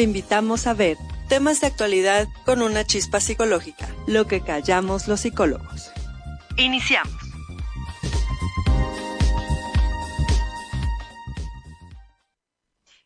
Te invitamos a ver temas de actualidad con una chispa psicológica, lo que callamos los psicólogos. Iniciamos.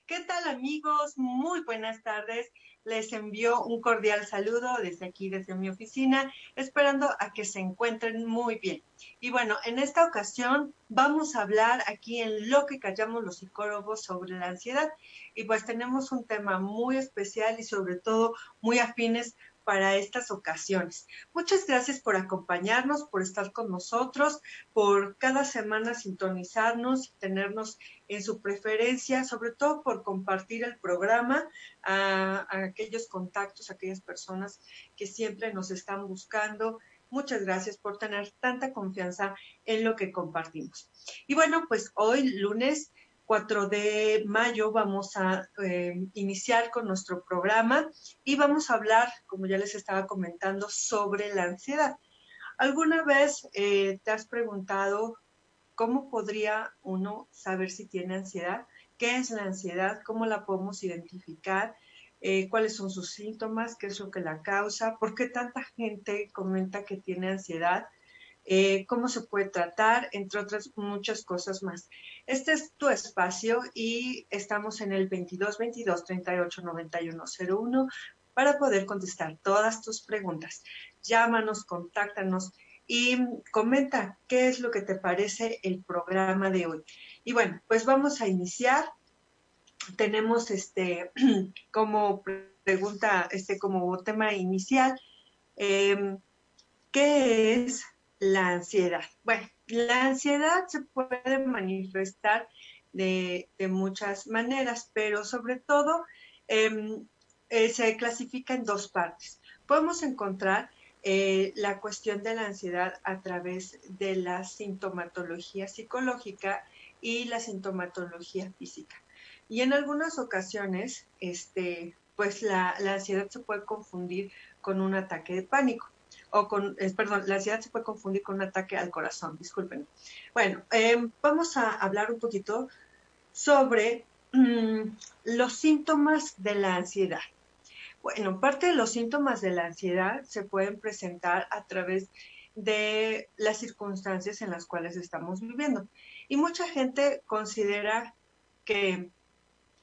¿Qué tal amigos? Muy buenas tardes. Les envío un cordial saludo desde aquí, desde mi oficina, esperando a que se encuentren muy bien. Y bueno, en esta ocasión vamos a hablar aquí en lo que callamos los psicólogos sobre la ansiedad. Y pues tenemos un tema muy especial y sobre todo muy afines para estas ocasiones. Muchas gracias por acompañarnos, por estar con nosotros, por cada semana sintonizarnos y tenernos en su preferencia, sobre todo por compartir el programa a, aquellos contactos, a aquellas personas que siempre nos están buscando. Muchas gracias por tener tanta confianza en lo que compartimos. Y bueno, pues hoy lunes 4 de mayo vamos a eh, iniciar con nuestro programa y vamos a hablar, como ya les estaba comentando, sobre la ansiedad. ¿Alguna vez eh, te has preguntado cómo podría uno saber si tiene ansiedad? ¿Qué es la ansiedad? ¿Cómo la podemos identificar? Eh, ¿Cuáles son sus síntomas? ¿Qué es lo que la causa? ¿Por qué tanta gente comenta que tiene ansiedad? Eh, cómo se puede tratar, entre otras muchas cosas más. Este es tu espacio y estamos en el 22 22 38 91 01 para poder contestar todas tus preguntas. Llámanos, contáctanos y comenta qué es lo que te parece el programa de hoy. Y bueno, pues vamos a iniciar. Tenemos este como pregunta, este como tema inicial, em, ¿qué es la ansiedad. Bueno, la ansiedad se puede manifestar de, muchas maneras, pero sobre todo em, eh, se clasifica en dos partes. Podemos encontrar eh, la cuestión de la ansiedad a través de la sintomatología psicológica y la sintomatología física. Y en algunas ocasiones, este, pues la ansiedad se puede confundir con un ataque de pánico o con, perdón, la ansiedad se puede confundir con un ataque al corazón, disculpen. Bueno, em, vamos a hablar un poquito sobre mm, los síntomas de la ansiedad. Bueno, parte de los síntomas de la ansiedad se pueden presentar a través de las circunstancias en las cuales estamos viviendo. Y mucha gente considera que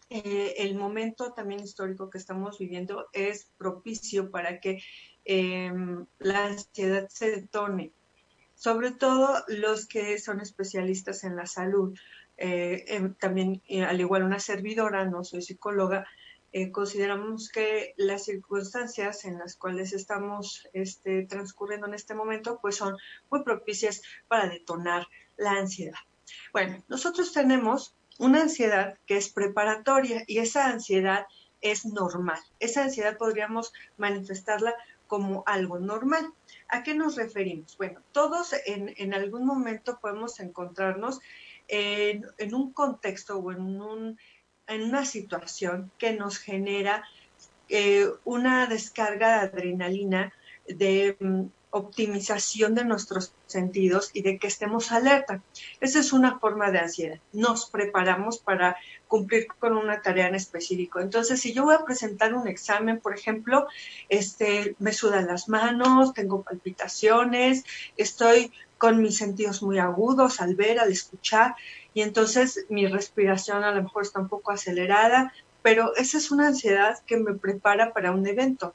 eh, el momento también histórico que estamos viviendo es propicio para que Em, la ansiedad se detone. Sobre todo los que son especialistas en la salud. Eh, em, también, al igual una servidora, no soy psicóloga, eh, consideramos que las circunstancias en las cuales estamos este, transcurriendo en este momento, pues son muy propicias para detonar la ansiedad. Bueno, nosotros tenemos una ansiedad que es preparatoria y esa ansiedad es normal. Esa ansiedad podríamos manifestarla como algo normal. ¿A qué nos referimos? Bueno, todos en, algún momento podemos encontrarnos en, un contexto o en, un, en, una situación que nos genera eh, una descarga de adrenalina, de mm, optimización de nuestros sentidos y de que estemos alerta. Esa es una forma de ansiedad. Nos preparamos para cumplir con una tarea en específico. Entonces, si yo voy a presentar un examen, por ejemplo, este, me sudan las manos, tengo palpitaciones, estoy con mis sentidos muy agudos al ver, al escuchar, y entonces mi respiración a lo mejor está un poco acelerada, pero esa es una ansiedad que me prepara para un evento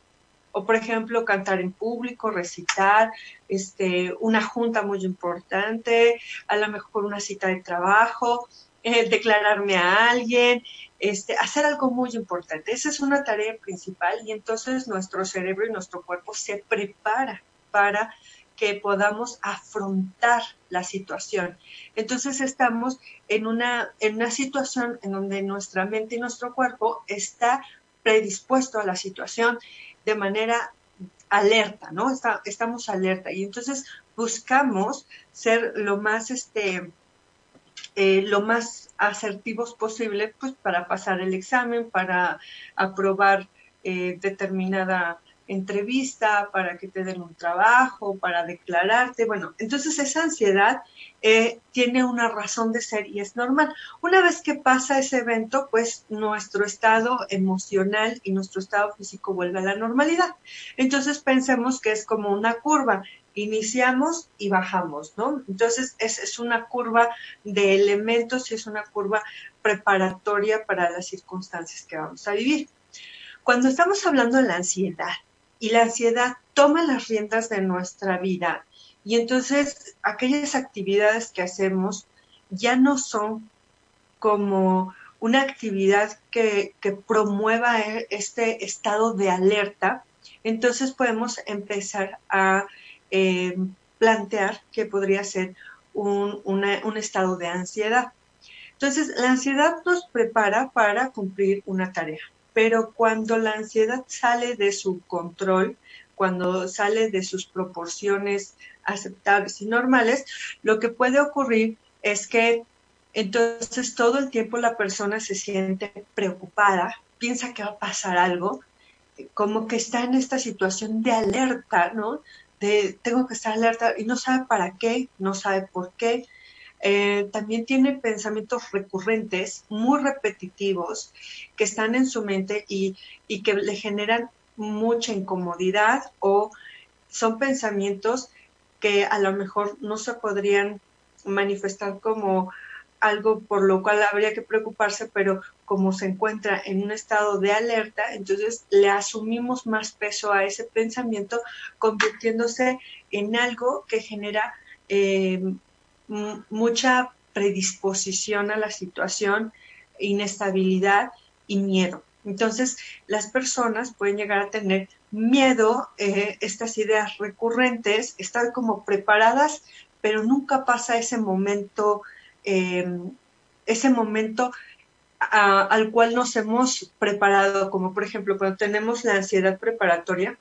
o por ejemplo cantar en público, recitar, este, una junta muy importante, a lo mejor una cita de trabajo, eh, declararme a alguien, este, hacer algo muy importante. Esa es una tarea principal y entonces nuestro cerebro y nuestro cuerpo se prepara para que podamos afrontar la situación. Entonces estamos en una, en una situación en donde nuestra mente y nuestro cuerpo está predispuesto a la situación de manera alerta, ¿no? estamos alerta y entonces buscamos ser lo más, este, eh, lo más asertivos posible, pues para pasar el examen, para aprobar eh, determinada entrevista, para que te den un trabajo, para declararte. Bueno, entonces esa ansiedad eh, tiene una razón de ser y es normal. Una vez que pasa ese evento, pues nuestro estado emocional y nuestro estado físico vuelve a la normalidad. Entonces pensemos que es como una curva. Iniciamos y bajamos, ¿no? Entonces es, es una curva de elementos y es una curva preparatoria para las circunstancias que vamos a vivir. Cuando estamos hablando de la ansiedad y la ansiedad toma las riendas de nuestra vida. Y entonces aquellas actividades que hacemos ya no son como una actividad que, promueva e, este estado de alerta, entonces podemos empezar a eh, plantear que podría ser un, un estado de ansiedad. Entonces, la ansiedad nos prepara para cumplir una tarea pero cuando la ansiedad sale de su control, cuando sale de sus proporciones aceptables y normales, lo que puede ocurrir es que entonces todo el tiempo la persona se siente preocupada, piensa que va a pasar algo, como que está en esta situación de alerta, ¿no? De tengo que estar alerta y no sabe para qué, no sabe por qué, eh, también tiene pensamientos recurrentes, muy repetitivos, que están en su mente y, y que le generan mucha incomodidad o son pensamientos que a lo mejor no se podrían manifestar como algo por lo cual habría que preocuparse, pero como se encuentra en un estado de alerta, entonces le asumimos más peso a ese pensamiento, convirtiéndose en algo que genera eh, mucha predisposición a la situación, inestabilidad y miedo. Entonces, las personas pueden llegar a tener miedo, eh, estas ideas recurrentes, estar como preparadas, pero nunca pasa ese momento, em, ese momento al cual nos hemos preparado, como por ejemplo cuando tenemos la ansiedad preparatoria,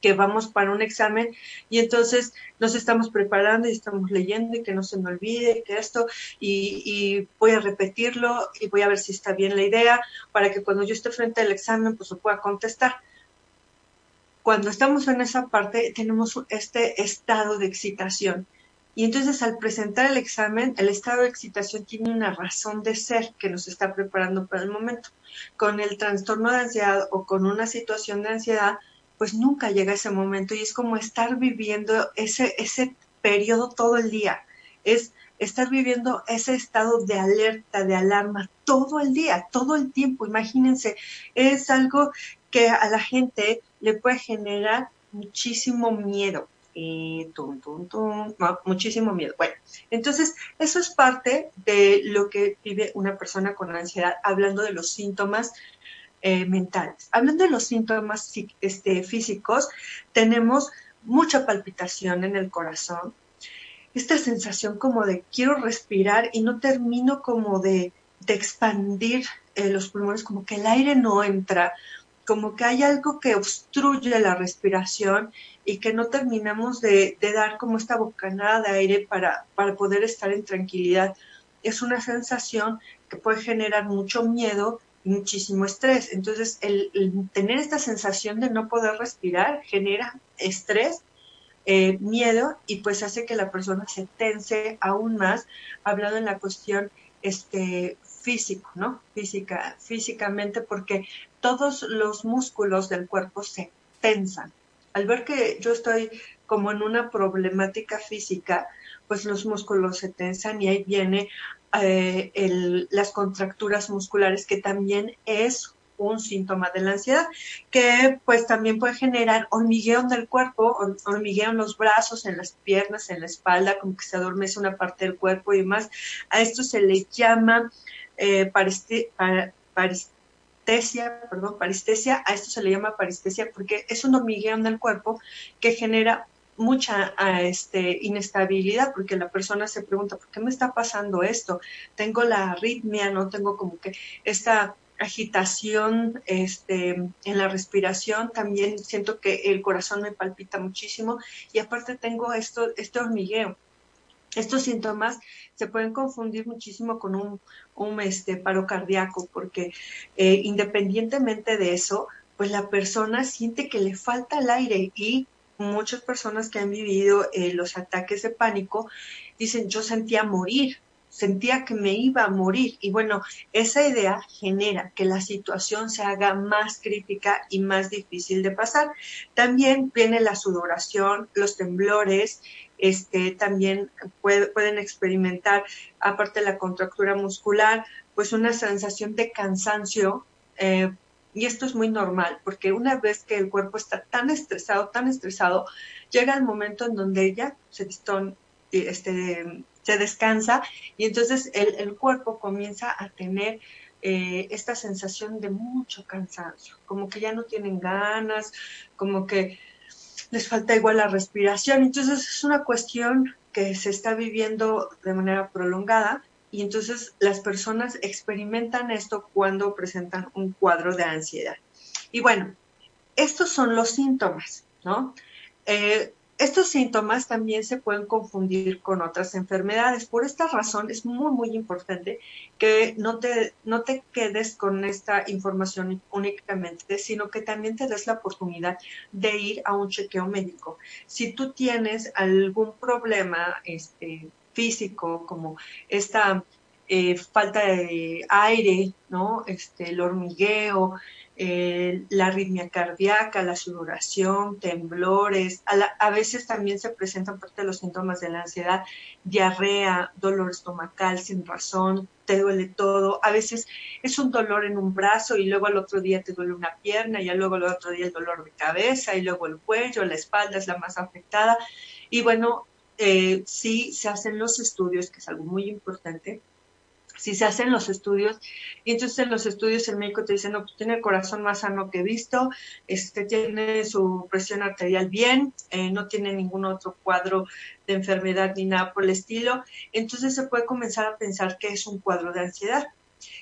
que vamos para un examen y entonces nos estamos preparando y estamos leyendo y que no se me olvide que esto y, voy a repetirlo y voy a ver si está bien la idea para que cuando yo esté frente al examen pues lo pueda contestar. Cuando estamos en esa parte tenemos este estado de excitación y entonces al presentar el examen el estado de excitación tiene una razón de ser que nos está preparando para el momento. Con el trastorno de ansiedad o con una situación de ansiedad pues nunca llega ese momento y es como estar viviendo ese, ese periodo todo el día. Es estar viviendo ese estado de alerta, de alarma todo el día, todo el tiempo. Imagínense, es algo que a la gente le puede generar muchísimo miedo. Y tum, tum, tum, muchísimo miedo. Bueno, entonces eso es parte de lo que vive una persona con ansiedad, hablando de los síntomas eh, mentales. Hablando de los síntomas este, físicos, tenemos mucha palpitación en el corazón, esta sensación como de quiero respirar y no termino como de, expandir eh, los pulmones, como que el aire no entra, como que hay algo que obstruye la respiración y que no terminamos de, dar como esta bocanada de aire para, para poder estar en tranquilidad. Es una sensación que puede generar mucho miedo muchísimo estrés. Entonces, el, tener esta sensación de no poder respirar genera estrés, eh, miedo y pues hace que la persona se tense aún más, hablando en la cuestión este, físico, ¿no? Física, físicamente, porque todos los músculos del cuerpo se tensan. Al ver que yo estoy como en una problemática física, pues los músculos se tensan y ahí viene eh, las contracturas musculares, que también es un síntoma de la ansiedad, que pues también puede generar hormigueo en el cuerpo, hormigueo en los brazos, en las piernas, en la espalda, como que se adormece una parte del cuerpo y demás. A esto se le llama eh, perdón, a esto se le llama parestesia porque es un hormigueo en el cuerpo que genera mucha este, inestabilidad porque la persona se pregunta, ¿por qué me está pasando esto? Tengo la arritmia, ¿no? Tengo como que esta agitación este, en la respiración, también siento que el corazón me palpita muchísimo y aparte tengo esto, este hormigueo. Estos síntomas se pueden confundir muchísimo con un, un este, paro cardíaco porque eh, independientemente de eso, pues la persona siente que le falta el aire y muchas personas que han vivido eh, los ataques de pánico dicen yo sentía morir, sentía que me iba a morir. Y bueno, esa idea genera que la situación se haga más crítica y más difícil de pasar. También viene la sudoración, los temblores, este, también pueden experimentar, aparte de la contractura muscular, pues una sensación de cansancio. Eh, y esto es muy normal, porque una vez que el cuerpo está tan estresado, tan estresado, llega el momento en donde ya se, este, se descansa y entonces el, cuerpo comienza a tener eh, esta sensación de mucho cansancio, como que ya no tienen ganas, como que les falta igual la respiración. Entonces es una cuestión que se está viviendo de manera prolongada y entonces las personas experimentan esto cuando presentan un cuadro de ansiedad. Y bueno, estos son los síntomas, ¿no? Eh, estos síntomas también se pueden confundir con otras enfermedades. Por esta razón es muy, muy importante que no te, no te quedes con esta información únicamente, sino que también te des la oportunidad de ir a un chequeo médico. Si tú tienes algún problema este, físico, como esta eh, falta de aire, ¿no? Este, el hormigueo, eh, la arritmia cardíaca, la sudoración, temblores. A, veces también se presentan parte de los síntomas de la ansiedad, diarrea, dolor estomacal sin razón, te duele todo. A veces es un dolor en un brazo y luego al otro día te duele una pierna y luego al otro día el dolor de cabeza y luego el cuello, la espalda es la más afectada. Y bueno, eh, sí se hacen los estudios, que es algo muy importante, si se hacen los estudios, y entonces en los estudios el médico te dice, no, pues tiene el corazón más sano que visto, este, tiene su presión arterial bien, eh, no tiene ningún otro cuadro de enfermedad ni nada por el estilo, entonces se puede comenzar a pensar que es un cuadro de ansiedad.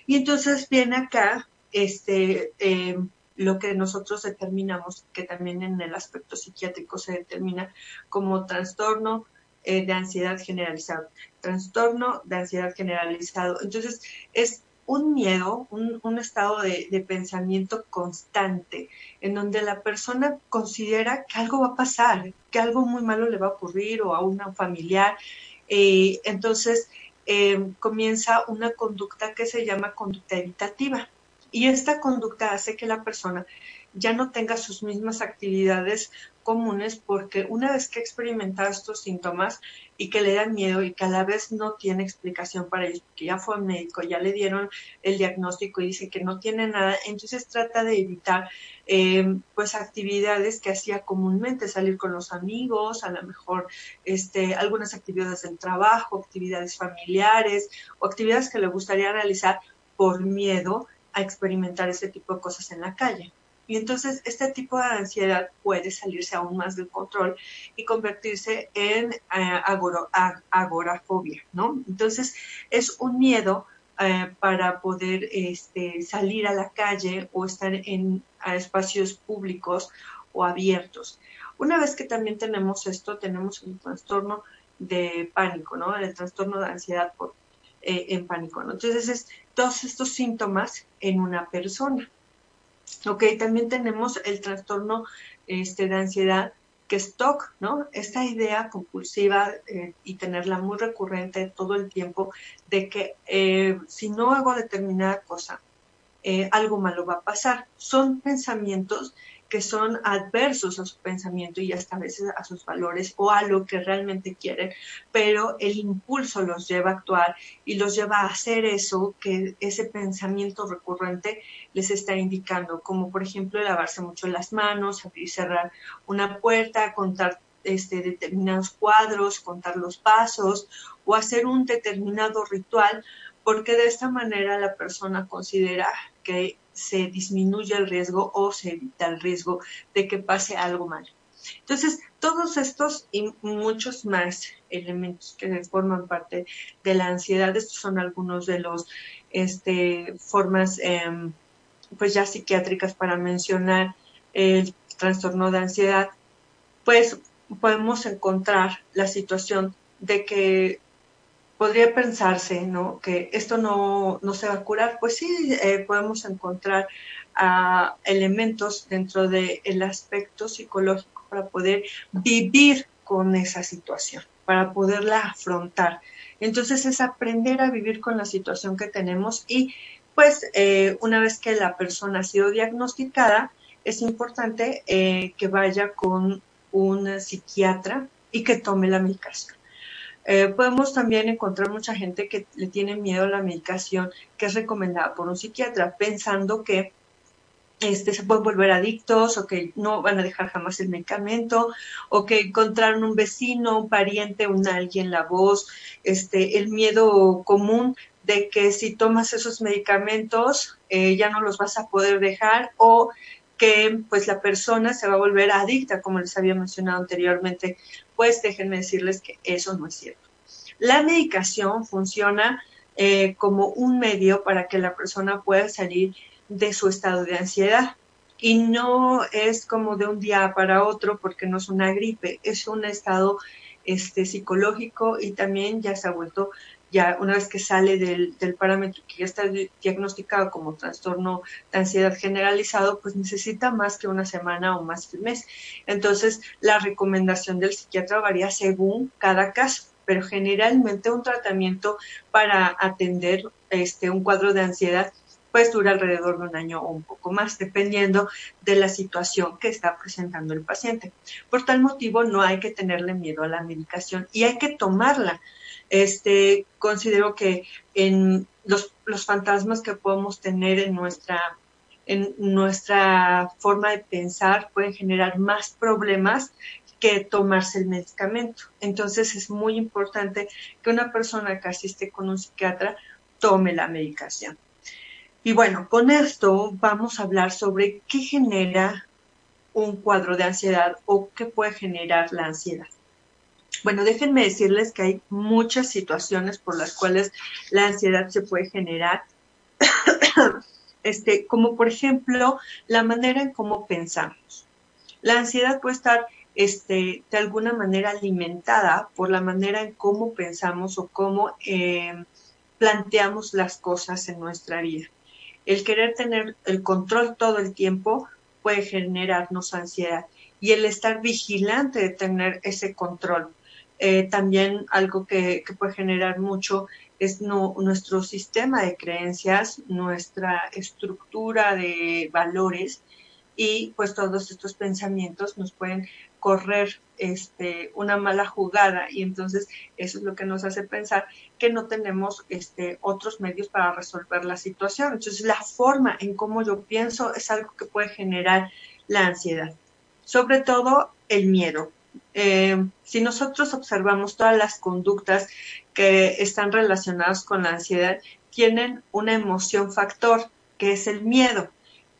Y entonces viene acá este, em, lo que nosotros determinamos, que también en el aspecto psiquiátrico se determina como trastorno eh, de ansiedad generalizado, trastorno de ansiedad generalizado. Entonces, es un miedo, un, estado de, pensamiento constante, en donde la persona considera que algo va a pasar, que algo muy malo le va a ocurrir o a un familiar. Eh, entonces, eh, comienza una conducta que se llama conducta evitativa. Y esta conducta hace que la persona ya no tenga sus mismas actividades comunes porque una vez que ha experimentado estos síntomas y que le dan miedo y que a la vez no tiene explicación para ellos, porque ya fue médico, ya le dieron el diagnóstico y dice que no tiene nada, entonces trata de evitar eh, pues actividades que hacía comúnmente, salir con los amigos, a lo mejor este, algunas actividades del trabajo, actividades familiares o actividades que le gustaría realizar por miedo a experimentar ese tipo de cosas en la calle. Y entonces este tipo de ansiedad puede salirse aún más del control y convertirse en eh, agorafobia, ¿no? Entonces es un miedo eh, para poder este, salir a la calle o estar en espacios públicos o abiertos. Una vez que también tenemos esto, tenemos el trastorno de pánico, ¿no? El trastorno de ansiedad por, eh, en pánico, ¿no? Entonces es todos estos síntomas en una persona. Ok, también tenemos el trastorno este, de ansiedad que es TOC, ¿no? Esta idea compulsiva eh, y tenerla muy recurrente todo el tiempo de que eh, si no hago determinada cosa, eh, algo malo va a pasar. Son pensamientos que son adversos a su pensamiento y hasta a veces a sus valores o a lo que realmente quieren, pero el impulso los lleva a actuar y los lleva a hacer eso que ese pensamiento recurrente les está indicando, como por ejemplo lavarse mucho las manos, abrir y cerrar una puerta, contar este, determinados cuadros, contar los pasos o hacer un determinado ritual, porque de esta manera la persona considera que se disminuye el riesgo o se evita el riesgo de que pase algo mal. Entonces, todos estos y muchos más elementos que forman parte de la ansiedad, estos son algunos de los este, formas em, pues ya psiquiátricas para mencionar el trastorno de ansiedad, pues podemos encontrar la situación de que podría pensarse, ¿no? Que esto no, no, se va a curar. Pues sí, eh, podemos encontrar a elementos dentro del aspecto psicológico para poder vivir con esa situación, para poderla afrontar. Entonces es aprender a vivir con la situación que tenemos y pues eh, una vez que la persona ha sido diagnosticada, es importante eh, que vaya con un psiquiatra y que tome la medicación. Eh, podemos también encontrar mucha gente que le tiene miedo a la medicación que es recomendada por un psiquiatra, pensando que este, se pueden volver adictos o que no van a dejar jamás el medicamento o que encontraron un vecino, un pariente, un alguien, la voz, este, el miedo común de que si tomas esos medicamentos eh, ya no los vas a poder dejar o que pues la persona se va a volver adicta, como les había mencionado anteriormente, pues déjenme decirles que eso no es cierto. La medicación funciona eh, como un medio para que la persona pueda salir de su estado de ansiedad. Y no es como de un día para otro porque no es una gripe, es un estado este, psicológico y también ya se ha vuelto, ya una vez que sale del, del parámetro que ya está diagnosticado como trastorno de ansiedad generalizado, pues necesita más que una semana o más que un mes. Entonces, la recomendación del psiquiatra varía según cada caso pero generalmente un tratamiento para atender este, un cuadro de ansiedad pues dura alrededor de un año o un poco más, dependiendo de la situación que está presentando el paciente. Por tal motivo, no hay que tenerle miedo a la medicación y hay que tomarla. Este, considero que los fantasmas que podemos tener en nuestra en nuestra forma de pensar pueden generar más problemas que tomarse el medicamento. Entonces es muy importante que una persona que asiste con un psiquiatra tome la medicación. Y bueno, con esto vamos a hablar sobre qué genera un cuadro de ansiedad o qué puede generar la ansiedad. Bueno, déjenme decirles que hay muchas situaciones por las cuales la ansiedad se puede generar, este, como por ejemplo la manera en cómo pensamos. La ansiedad puede estar este, de alguna manera alimentada por la manera en cómo pensamos o cómo eh, planteamos las cosas en nuestra vida el querer tener el control todo el tiempo puede generarnos ansiedad y el estar vigilante de tener ese control. Eh, también algo que, puede generar mucho es nuestro sistema de creencias, nuestra estructura de valores y pues todos estos pensamientos nos pueden correr este, una mala jugada y entonces eso es lo que nos hace pensar que no tenemos este, otros medios para resolver la situación. Entonces la forma en cómo yo pienso es algo que puede generar la ansiedad, sobre todo el miedo. Eh, si nosotros observamos todas las conductas que están relacionadas con la ansiedad, tienen una emoción factor, que es el miedo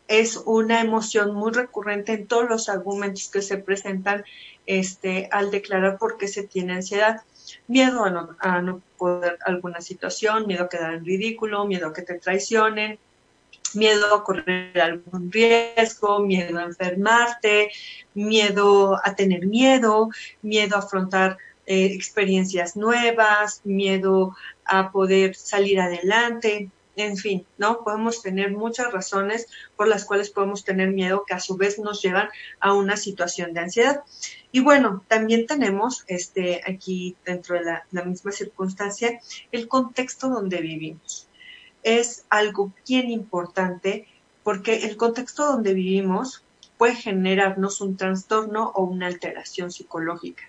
es una emoción muy recurrente en todos los argumentos que se presentan este, al declarar por qué se tiene ansiedad. Miedo a no, a no poder alguna situación, miedo a quedar en ridículo, miedo a que te traicionen, miedo a correr algún riesgo, miedo a enfermarte, miedo a tener miedo, miedo a afrontar eh, experiencias nuevas, miedo a poder salir adelante, en fin, ¿no? Podemos tener muchas razones por las cuales podemos tener miedo que a su vez nos llevan a una situación de ansiedad. Y bueno, también tenemos este, aquí dentro de la, la misma circunstancia el contexto donde vivimos. Es algo bien importante porque el contexto donde vivimos puede generarnos un trastorno o una alteración psicológica.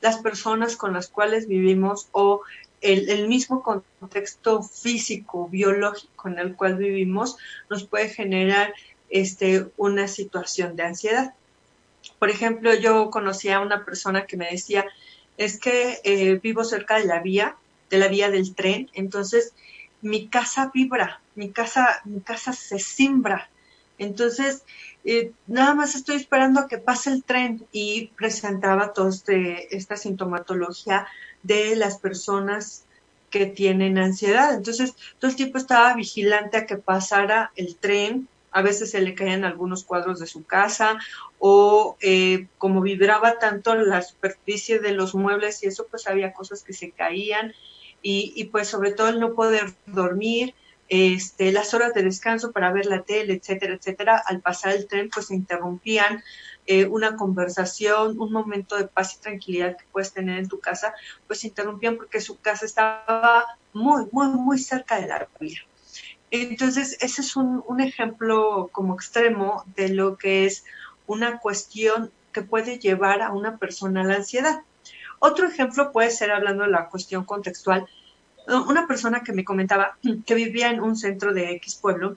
Las personas con las cuales vivimos o el, mismo contexto físico, biológico en el cual vivimos nos puede generar este, una situación de ansiedad. Por ejemplo, yo conocí a una persona que me decía, es que eh, vivo cerca de la vía, de la vía del tren, entonces mi casa vibra, mi casa, mi casa se simbra. Entonces, eh, nada más estoy esperando a que pase el tren y presentaba toda este, esta sintomatología de las personas que tienen ansiedad. Entonces, todo el tiempo estaba vigilante a que pasara el tren. A veces se le caían algunos cuadros de su casa o eh, como vibraba tanto la superficie de los muebles y eso, pues había cosas que se caían y, y pues sobre todo el no poder dormir, este, las horas de descanso para ver la tele, etcétera, etcétera, al pasar el tren, pues se interrumpían eh, una conversación, un momento de paz y tranquilidad que puedes tener en tu casa, pues interrumpían porque su casa estaba muy, muy, muy cerca de la vía. Entonces, ese es un, un ejemplo como extremo de lo que es una cuestión que puede llevar a una persona a la ansiedad. Otro ejemplo puede ser hablando de la cuestión contextual, una persona que me comentaba que vivía en un centro de X pueblo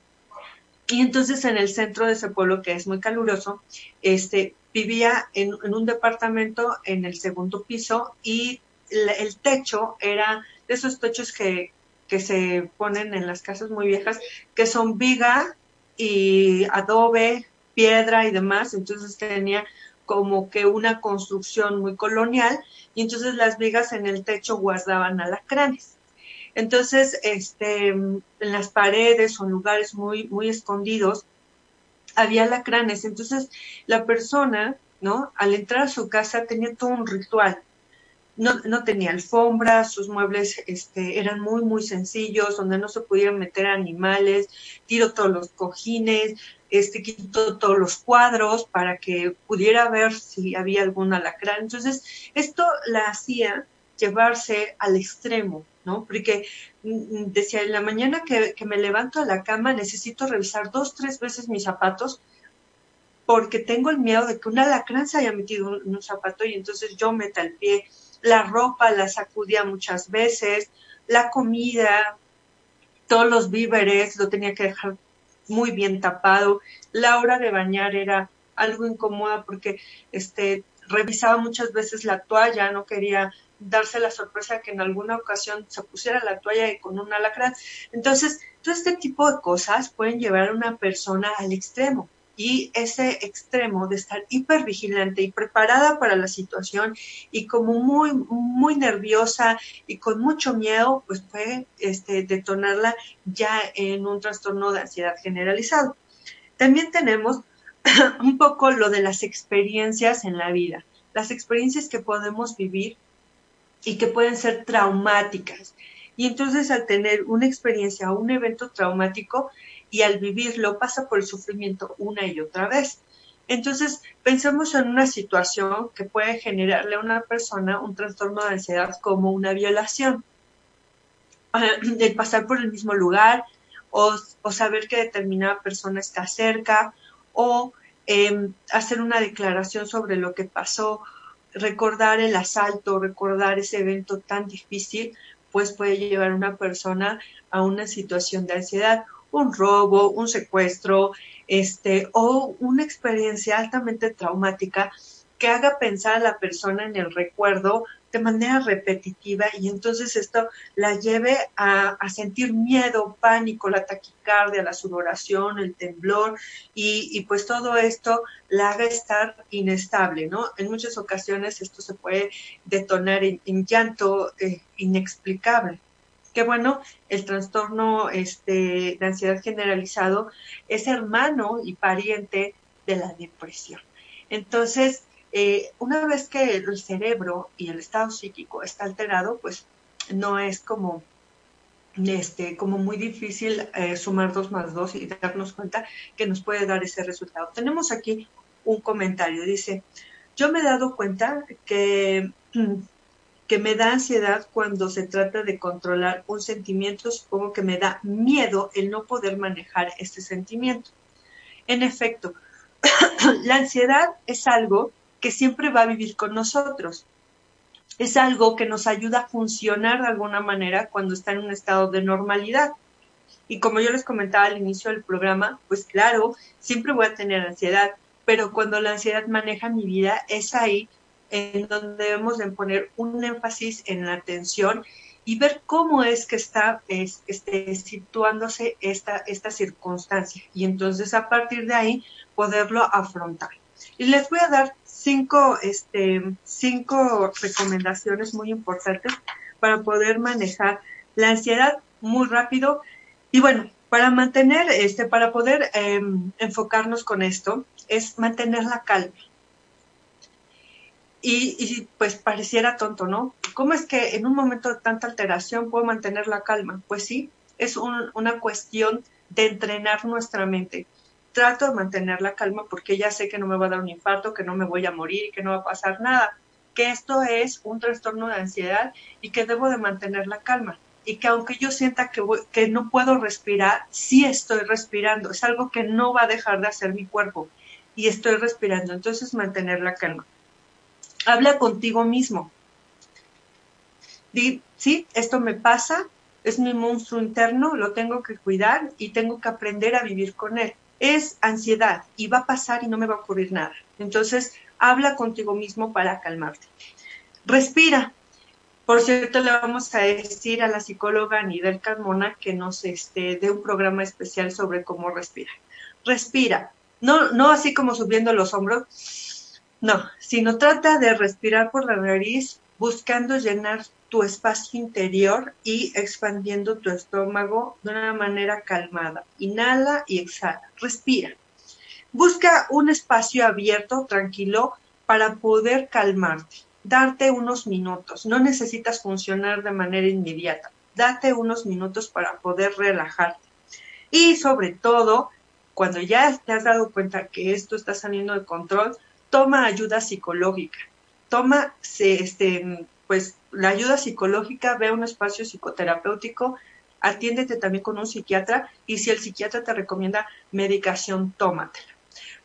y entonces en el centro de ese pueblo que es muy caluroso, este, vivía en, un departamento en el segundo piso y el techo era de esos techos que, que se ponen en las casas muy viejas, que son viga y adobe, piedra y demás, entonces tenía como que una construcción muy colonial y entonces las vigas en el techo guardaban alacranes. Entonces, este, en las paredes o en lugares muy, muy escondidos, había alacranes. Entonces, la persona, ¿no? Al entrar a su casa tenía todo un ritual. No, no tenía alfombras, sus muebles este, eran muy, muy sencillos, donde no se pudieran meter animales, tiró todos los cojines, este, quitó todos los cuadros para que pudiera ver si había algún alacrán. Entonces, esto la hacía llevarse al extremo, ¿no? Porque mm, mm, decía, en la mañana que, me levanto a la cama necesito revisar dos, tres veces mis zapatos porque tengo el miedo de que un alacrán se haya metido en un zapato y entonces yo meta el pie. La ropa la sacudía muchas veces, la comida, todos los víveres lo tenía que dejar muy bien tapado. La hora de bañar era algo incómoda porque este revisaba muchas veces la toalla, no quería darse la sorpresa que en alguna ocasión se pusiera la toalla y con un alacrán. Entonces, todo este tipo de cosas pueden llevar a una persona al extremo. Y ese extremo de estar hipervigilante y preparada para la situación y como muy, muy nerviosa y con mucho miedo, pues puede este, detonarla ya en un trastorno de ansiedad generalizado. También tenemos un poco lo de las experiencias en la vida, las experiencias que podemos vivir y que pueden ser traumáticas. Y entonces al tener una experiencia o un evento traumático y al vivirlo pasa por el sufrimiento una y otra vez. Entonces, pensemos en una situación que puede generarle a una persona un trastorno de ansiedad como una violación. El pasar por el mismo lugar o, saber que determinada persona está cerca o em, hacer una declaración sobre lo que pasó recordar el asalto, recordar ese evento tan difícil, pues puede llevar a una persona a una situación de ansiedad, un robo, un secuestro, este, o una experiencia altamente traumática que haga pensar a la persona en el recuerdo de manera repetitiva y entonces esto la lleve a, sentir miedo, pánico, la taquicardia, la sudoración, el temblor y, pues todo esto la haga estar inestable, ¿no? En muchas ocasiones esto se puede detonar en, llanto eh, inexplicable. Que bueno, el trastorno este, de ansiedad generalizado es hermano y pariente de la depresión. Entonces, eh, una vez que el cerebro y el estado psíquico está alterado, pues no es como, este, como muy difícil eh, sumar dos más dos y darnos cuenta que nos puede dar ese resultado. Tenemos aquí un comentario, dice, yo me he dado cuenta que, que me da ansiedad cuando se trata de controlar un sentimiento, supongo que me da miedo el no poder manejar este sentimiento. En efecto, la ansiedad es algo que siempre va a vivir con nosotros. Es algo que nos ayuda a funcionar de alguna manera cuando está en un estado de normalidad. Y como yo les comentaba al inicio del programa, pues claro, siempre voy a tener ansiedad, pero cuando la ansiedad maneja mi vida, es ahí en donde debemos de poner un énfasis en la atención y ver cómo es que está este, situándose esta, esta circunstancia. Y entonces a partir de ahí poderlo afrontar. Y les voy a dar cinco, este, cinco recomendaciones muy importantes para poder manejar la ansiedad muy rápido. Y bueno, para mantener, este, para poder em, enfocarnos con esto, es mantener la calma. Y, y, pues pareciera tonto, ¿no? ¿Cómo es que en un momento de tanta alteración puedo mantener la calma? Pues sí, es una cuestión de entrenar nuestra mente. Trato de mantener la calma porque ya sé que no me va a dar un infarto, que no me voy a morir, que no va a pasar nada, que esto es un trastorno de ansiedad y que debo de mantener la calma y que aunque yo sienta que, que no puedo respirar, sí estoy respirando. Es algo que no va a dejar de hacer mi cuerpo y estoy respirando. Entonces, mantener la calma. Habla contigo mismo. Sí, esto me pasa, es mi monstruo interno, lo tengo que cuidar y tengo que aprender a vivir con él. Es ansiedad y va a pasar y no me va a ocurrir nada. Entonces, habla contigo mismo para calmarte. Respira, por cierto, le vamos a decir a la psicóloga Nidel Carmona que nos este, dé un programa especial sobre cómo respirar. Respira, no, no así como subiendo los hombros, no, sino trata de respirar por la nariz buscando llenar tu espacio interior y expandiendo tu estómago de una manera calmada. Inhala y exhala, respira. Busca un espacio abierto, tranquilo, para poder calmarte darte unos minutos. No necesitas funcionar de manera inmediata. Date unos minutos para poder relajarte. Y sobre todo, cuando ya te has dado cuenta que esto está saliendo de control, toma ayuda psicológica. Toma, este, pues, la ayuda psicológica, ve un espacio psicoterapéutico, atiéndete también con un psiquiatra y si el psiquiatra te recomienda medicación, tómatela.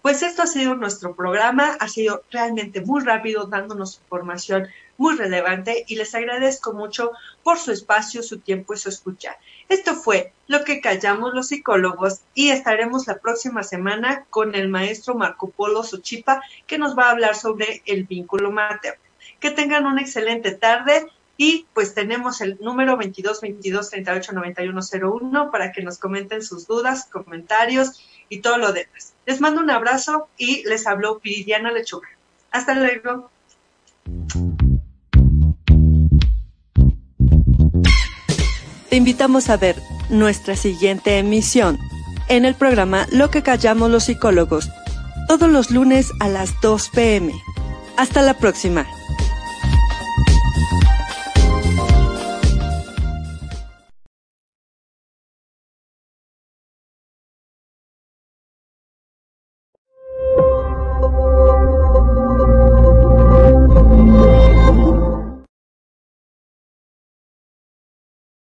Pues esto ha sido nuestro programa, ha sido realmente muy rápido, dándonos información muy relevante y les agradezco mucho por su espacio, su tiempo y su escucha. Esto fue lo que callamos los psicólogos y estaremos la próxima semana con el maestro Marco Polo Sochipa que nos va a hablar sobre el vínculo materno. Que tengan una excelente tarde y pues tenemos el número 22 22 38 91 01 para que nos comenten sus dudas, comentarios y todo lo demás. Les mando un abrazo y les habló Viridiana Lechuga. Hasta luego. Te invitamos a ver nuestra siguiente emisión en el programa Lo que callamos los psicólogos, todos los lunes a las 2 pm. Hasta la próxima.